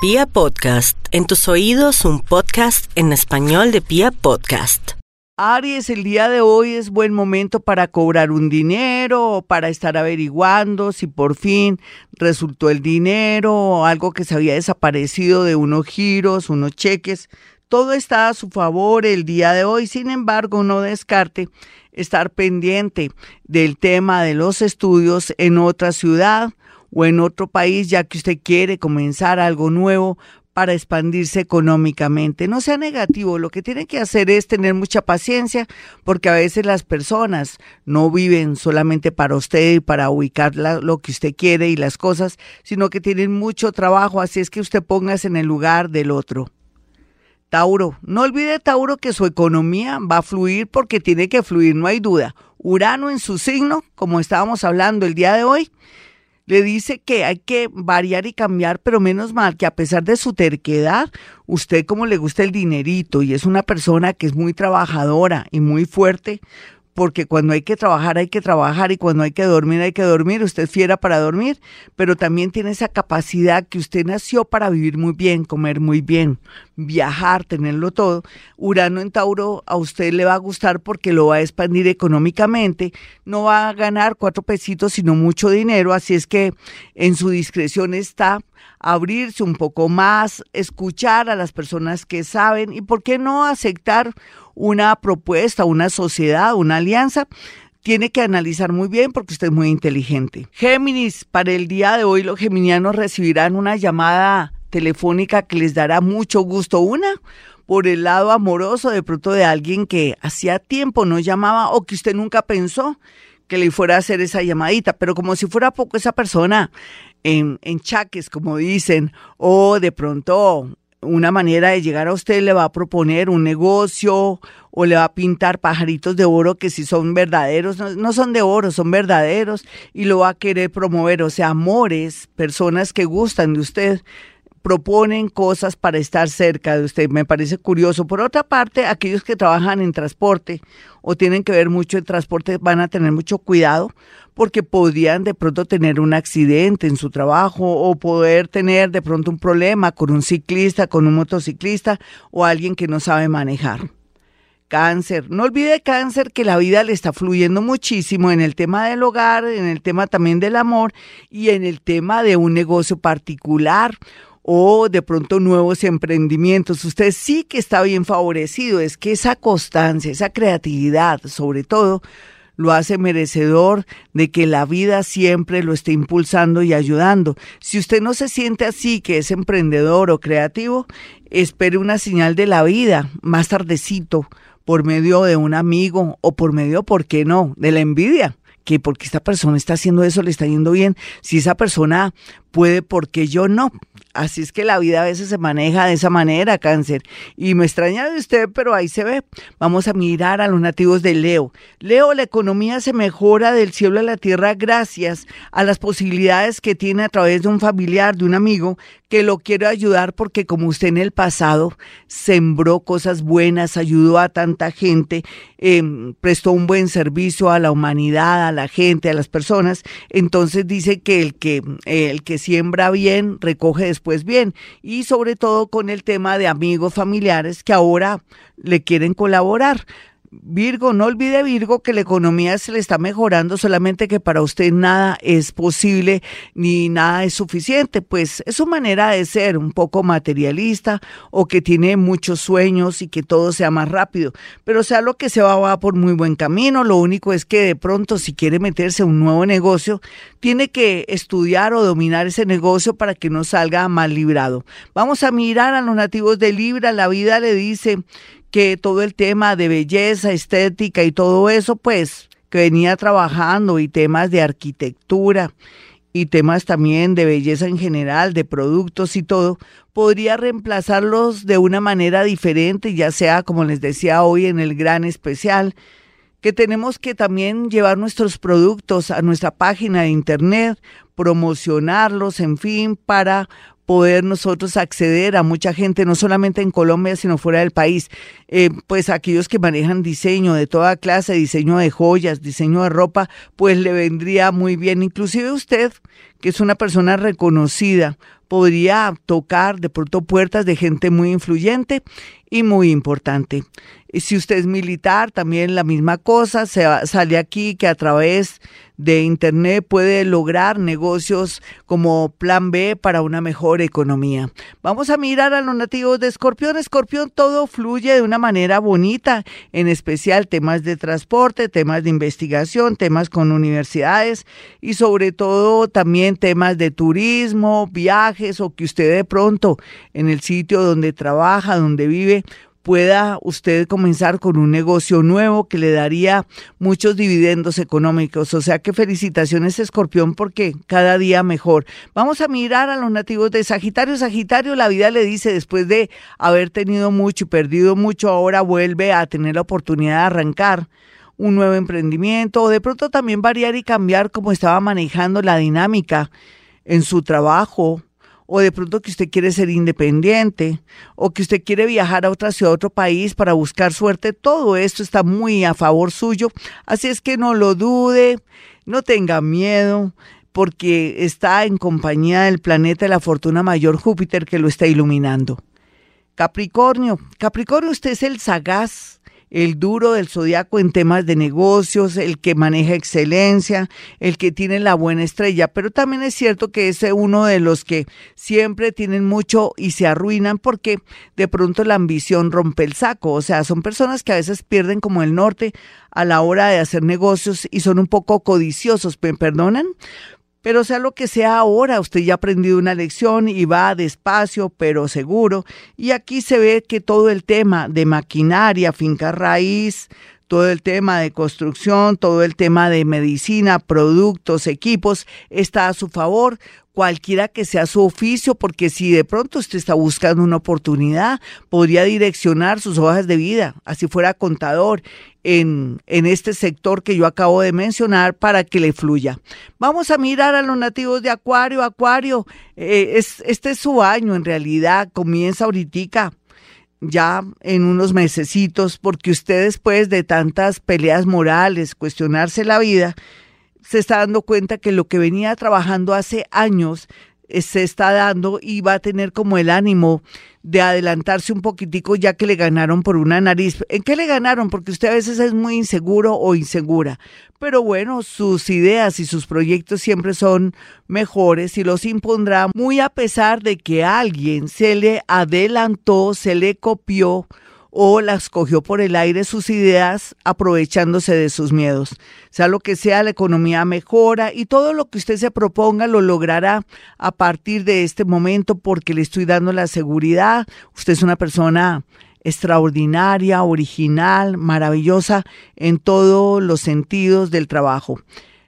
Pia Podcast, en tus oídos un podcast en español de Pia Podcast. Aries, el día de hoy es buen momento para cobrar un dinero o para estar averiguando si por fin resultó el dinero o algo que se había desaparecido de unos giros, unos cheques. Todo está a su favor el día de hoy, sin embargo, no descarte estar pendiente del tema de los estudios en otra ciudad o en otro país, ya que usted quiere comenzar algo nuevo para expandirse económicamente. No sea negativo, lo que tiene que hacer es tener mucha paciencia, porque a veces las personas no viven solamente para usted y para ubicar lo que usted quiere y las cosas, sino que tienen mucho trabajo, así es que usted póngase en el lugar del otro. Tauro, no olvide Tauro que su economía va a fluir porque tiene que fluir, no hay duda. Urano en su signo, como estábamos hablando el día de hoy, le dice que hay que variar y cambiar, pero menos mal que a pesar de su terquedad, usted como le gusta el dinerito y es una persona que es muy trabajadora y muy fuerte, porque cuando hay que trabajar hay que trabajar y cuando hay que dormir hay que dormir. Usted es fiera para dormir, pero también tiene esa capacidad que usted nació para vivir muy bien, comer muy bien, viajar, tenerlo todo. Urano en Tauro a usted le va a gustar porque lo va a expandir económicamente, no va a ganar cuatro pesitos, sino mucho dinero, así es que en su discreción está abrirse un poco más, escuchar a las personas que saben y por qué no aceptar una propuesta, una sociedad, una alianza, tiene que analizar muy bien porque usted es muy inteligente. Géminis, para el día de hoy los geminianos recibirán una llamada telefónica que les dará mucho gusto. Una, por el lado amoroso de pronto de alguien que hacía tiempo no llamaba o que usted nunca pensó que le fuera a hacer esa llamadita, pero como si fuera poco esa persona en, en chaques, como dicen, o de pronto una manera de llegar a usted le va a proponer un negocio o le va a pintar pajaritos de oro que si son verdaderos, no, son de oro, son verdaderos y lo va a querer promover, o sea, amores, personas que gustan de usted proponen cosas para estar cerca de usted. Me parece curioso. Por otra parte, aquellos que trabajan en transporte o tienen que ver mucho en transporte van a tener mucho cuidado porque podrían de pronto tener un accidente en su trabajo o poder tener de pronto un problema con un ciclista, con un motociclista o alguien que no sabe manejar. Cáncer. No olvide cáncer que la vida le está fluyendo muchísimo en el tema del hogar, en el tema también del amor y en el tema de un negocio particular o de pronto nuevos emprendimientos. Usted sí que está bien favorecido. Es que esa constancia, esa creatividad, sobre todo, lo hace merecedor de que la vida siempre lo esté impulsando y ayudando. Si usted no se siente así, que es emprendedor o creativo, espere una señal de la vida más tardecito por medio de un amigo o por medio, ¿por qué no?, de la envidia que porque esta persona está haciendo eso le está yendo bien, si esa persona puede, ¿por qué yo no? Así es que la vida a veces se maneja de esa manera, cáncer. Y me extraña de usted, pero ahí se ve. Vamos a mirar a los nativos de Leo. Leo, la economía se mejora del cielo a la tierra gracias a las posibilidades que tiene a través de un familiar, de un amigo, que lo quiere ayudar porque como usted en el pasado sembró cosas buenas, ayudó a tanta gente, em, prestó un buen servicio a la humanidad, a la gente, a las personas, entonces dice que el que, el que siembra bien, recoge después bien. Y sobre todo con el tema de amigos familiares que ahora le quieren colaborar. Virgo, no olvide Virgo que la economía se le está mejorando, solamente que para usted nada es posible ni nada es suficiente, pues es su manera de ser un poco materialista o que tiene muchos sueños y que todo sea más rápido, pero sea lo que se va, va por muy buen camino, lo único es que de pronto si quiere meterse a un nuevo negocio, tiene que estudiar o dominar ese negocio para que no salga mal librado. Vamos a mirar a los nativos de Libra, la vida le dice que todo el tema de belleza, estética y todo eso, pues que venía trabajando y temas de arquitectura y temas también de belleza en general, de productos y todo, podría reemplazarlos de una manera diferente, ya sea como les decía hoy en el gran especial, que tenemos que también llevar nuestros productos a nuestra página de internet, promocionarlos, en fin, para poder nosotros acceder a mucha gente, no solamente en Colombia, sino fuera del país. Eh, pues aquellos que manejan diseño de toda clase, diseño de joyas, diseño de ropa, pues le vendría muy bien. Inclusive usted, que es una persona reconocida, podría tocar de pronto puertas de gente muy influyente y muy importante. Si usted es militar, también la misma cosa, se sale aquí que a través de Internet puede lograr negocios como plan B para una mejor economía. Vamos a mirar a los nativos de Escorpión. Escorpión todo fluye de una manera bonita, en especial temas de transporte, temas de investigación, temas con universidades y sobre todo también temas de turismo, viajes o que usted de pronto en el sitio donde trabaja, donde vive, pueda usted comenzar con un negocio nuevo que le daría muchos dividendos económicos. O sea que felicitaciones Escorpión porque cada día mejor. Vamos a mirar a los nativos de Sagitario. Sagitario, la vida le dice, después de haber tenido mucho y perdido mucho, ahora vuelve a tener la oportunidad de arrancar un nuevo emprendimiento o de pronto también variar y cambiar cómo estaba manejando la dinámica en su trabajo o de pronto que usted quiere ser independiente, o que usted quiere viajar a otra ciudad, a otro país para buscar suerte, todo esto está muy a favor suyo. Así es que no lo dude, no tenga miedo, porque está en compañía del planeta de la fortuna mayor Júpiter que lo está iluminando. Capricornio, Capricornio, usted es el sagaz el duro del zodiaco en temas de negocios, el que maneja excelencia, el que tiene la buena estrella, pero también es cierto que es uno de los que siempre tienen mucho y se arruinan porque de pronto la ambición rompe el saco, o sea, son personas que a veces pierden como el norte a la hora de hacer negocios y son un poco codiciosos, ¿me perdonan? Pero sea lo que sea ahora, usted ya ha aprendido una lección y va despacio, pero seguro. Y aquí se ve que todo el tema de maquinaria, finca raíz, todo el tema de construcción, todo el tema de medicina, productos, equipos, está a su favor, cualquiera que sea su oficio, porque si de pronto usted está buscando una oportunidad, podría direccionar sus hojas de vida, así fuera contador, en, en este sector que yo acabo de mencionar para que le fluya. Vamos a mirar a los nativos de Acuario. Acuario, eh, es, este es su año en realidad, comienza ahorita ya en unos mesecitos, porque usted después de tantas peleas morales, cuestionarse la vida, se está dando cuenta que lo que venía trabajando hace años se está dando y va a tener como el ánimo de adelantarse un poquitico ya que le ganaron por una nariz. ¿En qué le ganaron? Porque usted a veces es muy inseguro o insegura. Pero bueno, sus ideas y sus proyectos siempre son mejores y los impondrá muy a pesar de que alguien se le adelantó, se le copió o las cogió por el aire sus ideas aprovechándose de sus miedos. Sea lo que sea, la economía mejora y todo lo que usted se proponga lo logrará a partir de este momento porque le estoy dando la seguridad. Usted es una persona extraordinaria, original, maravillosa en todos los sentidos del trabajo.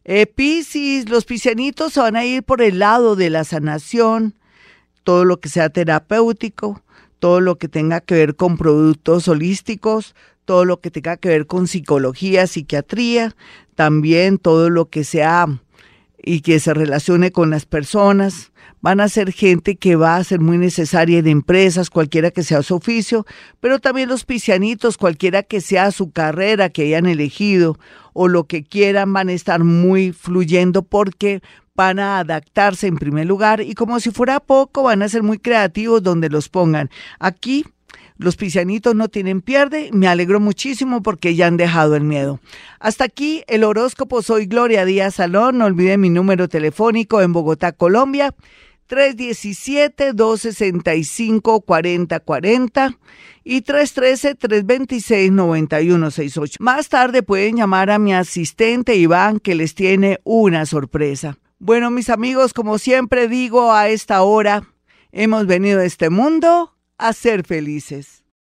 Eh, Piscis, los piscianitos se van a ir por el lado de la sanación, todo lo que sea terapéutico, todo lo que tenga que ver con productos holísticos, todo lo que tenga que ver con psicología, psiquiatría, también todo lo que sea y que se relacione con las personas. Van a ser gente que va a ser muy necesaria en empresas, cualquiera que sea su oficio, pero también los piscianitos, cualquiera que sea su carrera que hayan elegido o lo que quieran, van a estar muy fluyendo porque van a adaptarse en primer lugar y como si fuera poco van a ser muy creativos donde los pongan. Aquí los piscianitos no tienen pierde. Me alegro muchísimo porque ya han dejado el miedo. Hasta aquí el horóscopo. Soy Gloria Díaz Salón. No olviden mi número telefónico en Bogotá, Colombia. 317-265-4040 y 313-326-9168. Más tarde pueden llamar a mi asistente Iván que les tiene una sorpresa. Bueno, mis amigos, como siempre digo a esta hora, hemos venido a este mundo a ser felices.